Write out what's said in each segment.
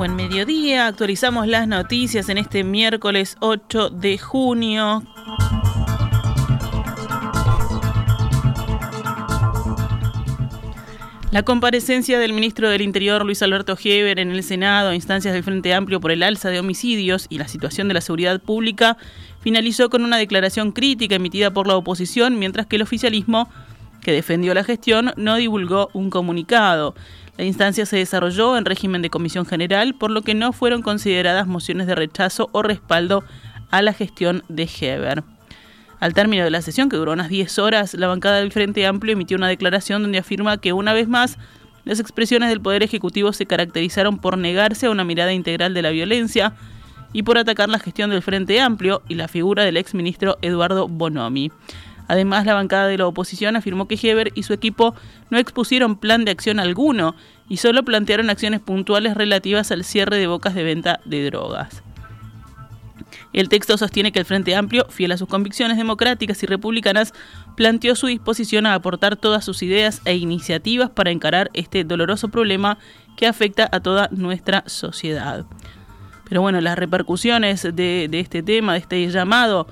Buen mediodía, actualizamos las noticias en este miércoles 8 de junio. La comparecencia del ministro del Interior, Luis Alberto Heber, en el Senado a instancias del Frente Amplio por el alza de homicidios y la situación de la seguridad pública finalizó con una declaración crítica emitida por la oposición, mientras que el oficialismo, que defendió la gestión, no divulgó un comunicado. La instancia se desarrolló en régimen de comisión general, por lo que no fueron consideradas mociones de rechazo o respaldo a la gestión de Heber. Al término de la sesión, que duró unas 10 horas, la bancada del Frente Amplio emitió una declaración donde afirma que una vez más las expresiones del Poder Ejecutivo se caracterizaron por negarse a una mirada integral de la violencia y por atacar la gestión del Frente Amplio y la figura del exministro Eduardo Bonomi. Además, la bancada de la oposición afirmó que Heber y su equipo no expusieron plan de acción alguno y solo plantearon acciones puntuales relativas al cierre de bocas de venta de drogas. El texto sostiene que el Frente Amplio, fiel a sus convicciones democráticas y republicanas, planteó su disposición a aportar todas sus ideas e iniciativas para encarar este doloroso problema que afecta a toda nuestra sociedad. Pero bueno, las repercusiones de, de este tema, de este llamado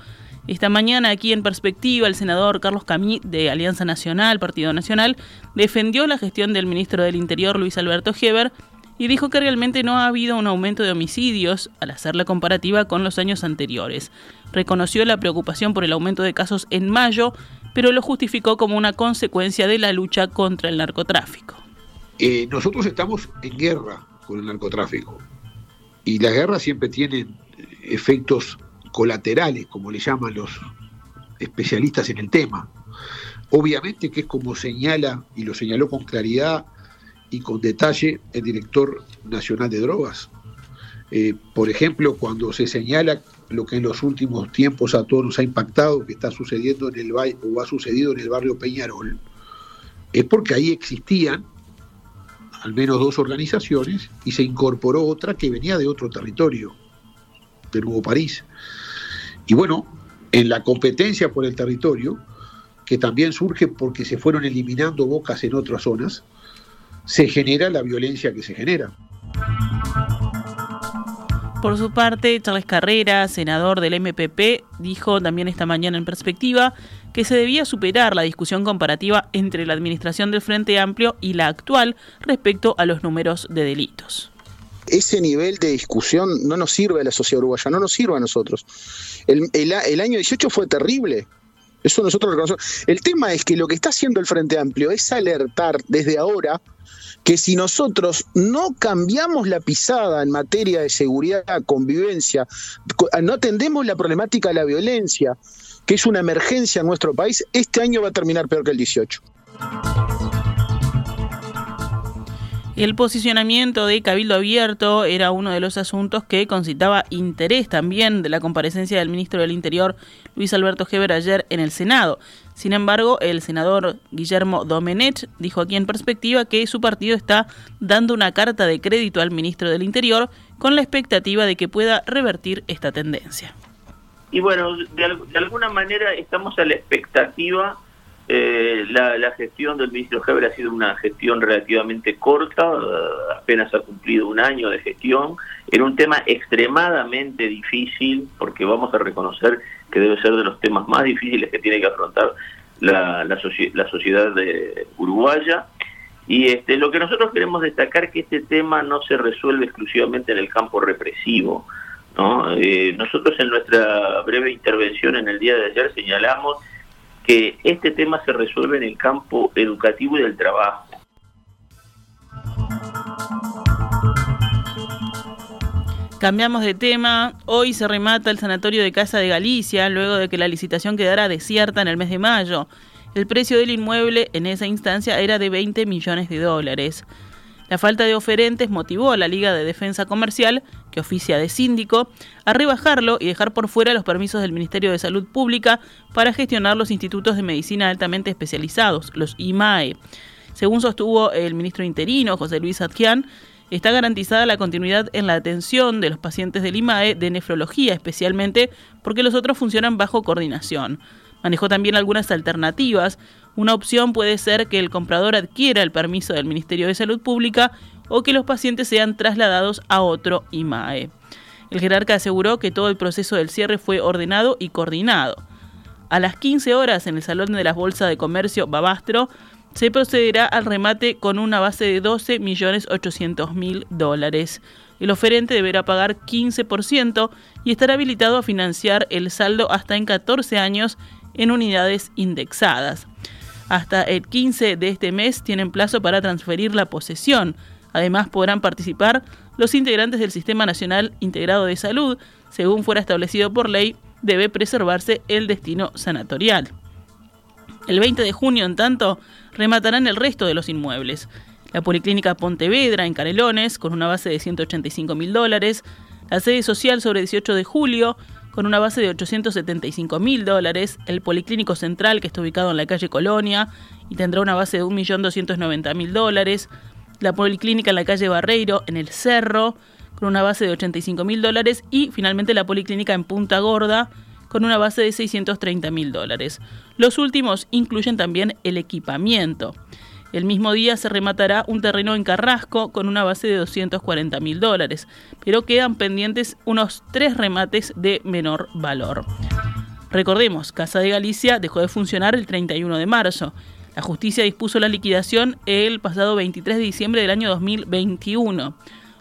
esta mañana aquí en Perspectiva, el senador Carlos Camí de Alianza Nacional, Partido Nacional, defendió la gestión del ministro del Interior Luis Alberto Heber y dijo que realmente no ha habido un aumento de homicidios al hacer la comparativa con los años anteriores. Reconoció la preocupación por el aumento de casos en mayo, pero lo justificó como una consecuencia de la lucha contra el narcotráfico. Eh, nosotros estamos en guerra con el narcotráfico y las guerras siempre tienen efectos colaterales, como le llaman los especialistas en el tema. Obviamente que es como señala, y lo señaló con claridad y con detalle el director nacional de drogas. Eh, por ejemplo, cuando se señala lo que en los últimos tiempos a todos nos ha impactado, que está sucediendo en el o ha sucedido en el barrio Peñarol, es porque ahí existían al menos dos organizaciones y se incorporó otra que venía de otro territorio, de Nuevo París. Y bueno, en la competencia por el territorio, que también surge porque se fueron eliminando bocas en otras zonas, se genera la violencia que se genera. Por su parte, Charles Carrera, senador del MPP, dijo también esta mañana en perspectiva que se debía superar la discusión comparativa entre la administración del Frente Amplio y la actual respecto a los números de delitos ese nivel de discusión no nos sirve a la sociedad uruguaya, no nos sirve a nosotros. El, año 18 fue terrible. Eso nosotros reconocemos. El tema es que lo que está haciendo el Frente Amplio es alertar desde ahora que si nosotros no cambiamos la pisada en materia de seguridad, convivencia, no atendemos la problemática de la violencia, que es una emergencia en nuestro país, este año va a terminar peor que el 18. El posicionamiento de Cabildo Abierto era uno de los asuntos que concitaba interés también de la comparecencia del ministro del Interior, Luis Alberto Heber, ayer en el Senado. Sin embargo, el senador Guillermo Domenech dijo aquí en perspectiva que su partido está dando una carta de crédito al ministro del Interior con la expectativa de que pueda revertir esta tendencia. Y bueno, de, de alguna manera estamos a la expectativa eh, la, gestión del ministro Heber ha sido una gestión relativamente corta, eh, apenas ha cumplido un año de gestión, en un tema extremadamente difícil, porque vamos a reconocer que debe ser de los temas más difíciles que tiene que afrontar la, la, sociedad de uruguaya. Y este, lo que nosotros queremos destacar es que este tema no se resuelve exclusivamente en el campo represivo. ¿no? Eh, nosotros en nuestra breve intervención en el día de ayer señalamos que este tema se resuelve en el campo educativo y del trabajo. Cambiamos de tema. Hoy se remata el sanatorio de Casa de Galicia, luego de que la licitación quedara desierta en el mes de mayo. El precio del inmueble en esa instancia era de 20 millones de dólares. La falta de oferentes motivó a la Liga de Defensa Comercial, que oficia de síndico, a rebajarlo y dejar por fuera los permisos del Ministerio de Salud Pública para gestionar los institutos de medicina altamente especializados, los IMAE. Según sostuvo el ministro interino, José Luis Atquián, está garantizada la continuidad en la atención de los pacientes del IMAE de nefrología, especialmente porque los otros funcionan bajo coordinación. Manejó también algunas alternativas. Una opción puede ser que el comprador adquiera el permiso del Ministerio de Salud Pública o que los pacientes sean trasladados a otro IMAE. El jerarca aseguró que todo el proceso del cierre fue ordenado y coordinado. A las 15 horas en el Salón de la Bolsa de Comercio Babastro se procederá al remate con una base de 12.800.000 dólares. El oferente deberá pagar 15% y estará habilitado a financiar el saldo hasta en 14 años en unidades indexadas. Hasta el 15 de este mes tienen plazo para transferir la posesión. Además podrán participar los integrantes del Sistema Nacional Integrado de Salud, según fuera establecido por ley, debe preservarse el destino sanatorial. El 20 de junio, en tanto, rematarán el resto de los inmuebles. La Policlínica Pontevedra, en Canelones, con una base de 185 mil dólares. La sede social sobre 18 de julio, con una base de 875 mil dólares. El Policlínico Central, que está ubicado en la calle Colonia, y tendrá una base de 1.290.000 dólares la Policlínica en la calle Barreiro, en el Cerro, con una base de 85 mil dólares, y finalmente la Policlínica en Punta Gorda, con una base de 630 mil dólares. Los últimos incluyen también el equipamiento. El mismo día se rematará un terreno en Carrasco con una base de 240 mil dólares, pero quedan pendientes unos tres remates de menor valor. Recordemos, Casa de Galicia dejó de funcionar el 31 de marzo. La justicia dispuso la liquidación el pasado 23 de diciembre del año 2021.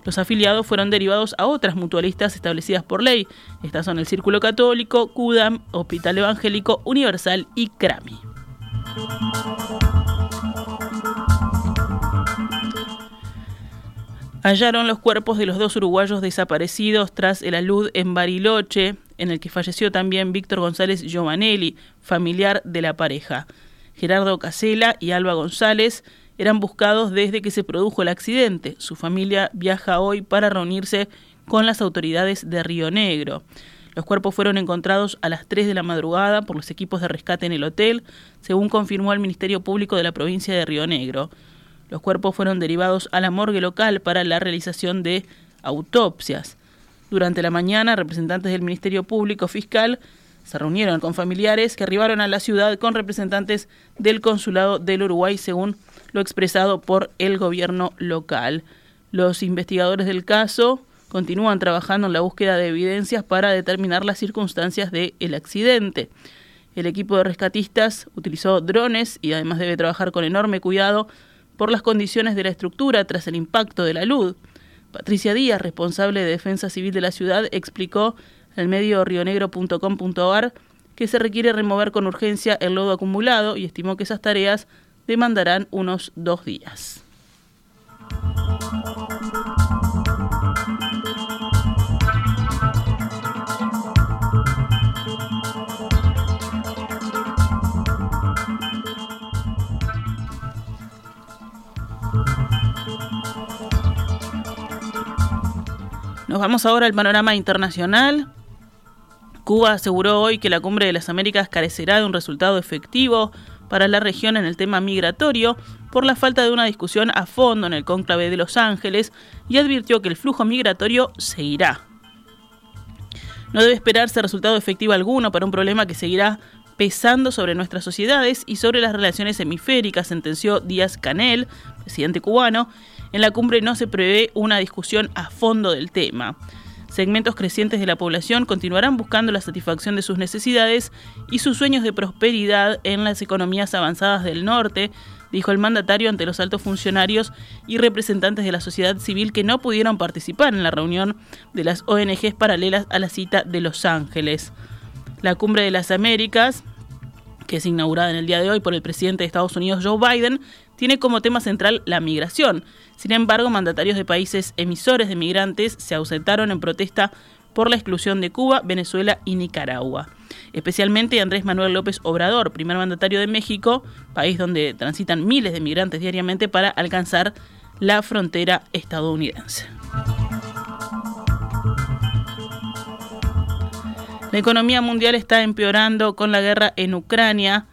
Los afiliados fueron derivados a otras mutualistas establecidas por ley. Estas son el Círculo Católico, CUDAM, Hospital Evangélico Universal y CRAMI. Hallaron los cuerpos de los dos uruguayos desaparecidos tras el alud en Bariloche, en el que falleció también Víctor González Giovanelli, familiar de la pareja. Gerardo Casela y Alba González eran buscados desde que se produjo el accidente. Su familia viaja hoy para reunirse con las autoridades de Río Negro. Los cuerpos fueron encontrados a las 3 de la madrugada por los equipos de rescate en el hotel, según confirmó el Ministerio Público de la provincia de Río Negro. Los cuerpos fueron derivados a la morgue local para la realización de autopsias. Durante la mañana, representantes del Ministerio Público Fiscal se reunieron con familiares que arribaron a la ciudad con representantes del Consulado del Uruguay, según lo expresado por el gobierno local. Los investigadores del caso continúan trabajando en la búsqueda de evidencias para determinar las circunstancias del accidente. El equipo de rescatistas utilizó drones y además debe trabajar con enorme cuidado por las condiciones de la estructura tras el impacto de la luz. Patricia Díaz, responsable de Defensa Civil de la ciudad, explicó el medio rionegro.com.ar que se requiere remover con urgencia el lodo acumulado y estimó que esas tareas demandarán unos dos días. Nos vamos ahora al panorama internacional. Cuba aseguró hoy que la Cumbre de las Américas carecerá de un resultado efectivo para la región en el tema migratorio por la falta de una discusión a fondo en el cónclave de Los Ángeles y advirtió que el flujo migratorio seguirá. No debe esperarse resultado efectivo alguno para un problema que seguirá pesando sobre nuestras sociedades y sobre las relaciones hemisféricas, sentenció Díaz Canel, presidente cubano. En la cumbre no se prevé una discusión a fondo del tema. Segmentos crecientes de la población continuarán buscando la satisfacción de sus necesidades y sus sueños de prosperidad en las economías avanzadas del norte, dijo el mandatario ante los altos funcionarios y representantes de la sociedad civil que no pudieron participar en la reunión de las ONGs paralelas a la cita de Los Ángeles. La Cumbre de las Américas, que es inaugurada en el día de hoy por el presidente de Estados Unidos Joe Biden, tiene como tema central la migración. Sin embargo, mandatarios de países emisores de migrantes se ausentaron en protesta por la exclusión de Cuba, Venezuela y Nicaragua. Especialmente Andrés Manuel López Obrador, primer mandatario de México, país donde transitan miles de migrantes diariamente para alcanzar la frontera estadounidense. La economía mundial está empeorando con la guerra en Ucrania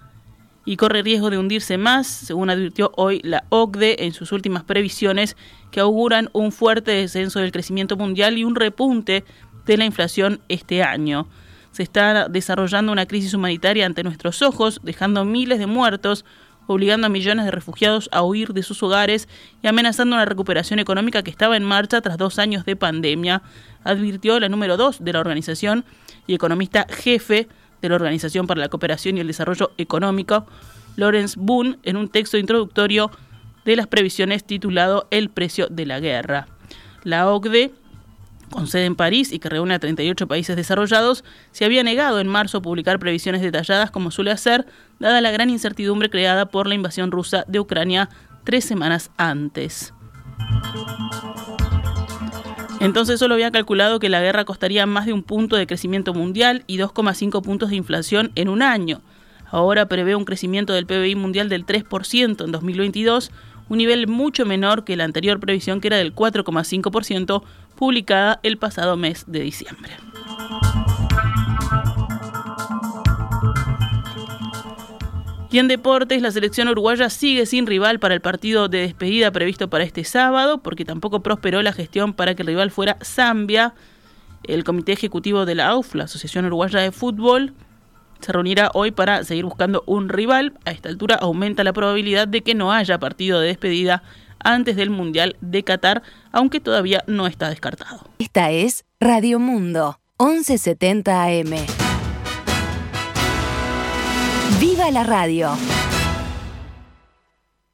y corre riesgo de hundirse más, según advirtió hoy la OCDE en sus últimas previsiones que auguran un fuerte descenso del crecimiento mundial y un repunte de la inflación este año. Se está desarrollando una crisis humanitaria ante nuestros ojos, dejando miles de muertos, obligando a millones de refugiados a huir de sus hogares y amenazando una recuperación económica que estaba en marcha tras dos años de pandemia, advirtió la número dos de la organización y economista jefe de la Organización para la Cooperación y el Desarrollo Económico, Lawrence Boone, en un texto introductorio de las previsiones titulado El precio de la guerra. La OCDE con sede en París y que reúne a 38 países desarrollados, se había negado en marzo a publicar previsiones detalladas como suele hacer, dada la gran incertidumbre creada por la invasión rusa de Ucrania tres semanas antes. Entonces solo había calculado que la guerra costaría más de un punto de crecimiento mundial y 2,5 puntos de inflación en un año. Ahora prevé un crecimiento del PBI mundial del 3% en 2022, un nivel mucho menor que la anterior previsión que era del 4,5%, publicada el pasado mes de diciembre. Y en deportes, la selección uruguaya sigue sin rival para el partido de despedida previsto para este sábado, porque tampoco prosperó la gestión para que el rival fuera Zambia. El comité ejecutivo de la AUF, la Asociación Uruguaya de Fútbol, se reunirá hoy para seguir buscando un rival. A esta altura aumenta la probabilidad de que no haya partido de despedida antes del Mundial de Qatar, aunque todavía no está descartado. Esta es Radio Mundo, 1170 AM. ¡Viva la radio!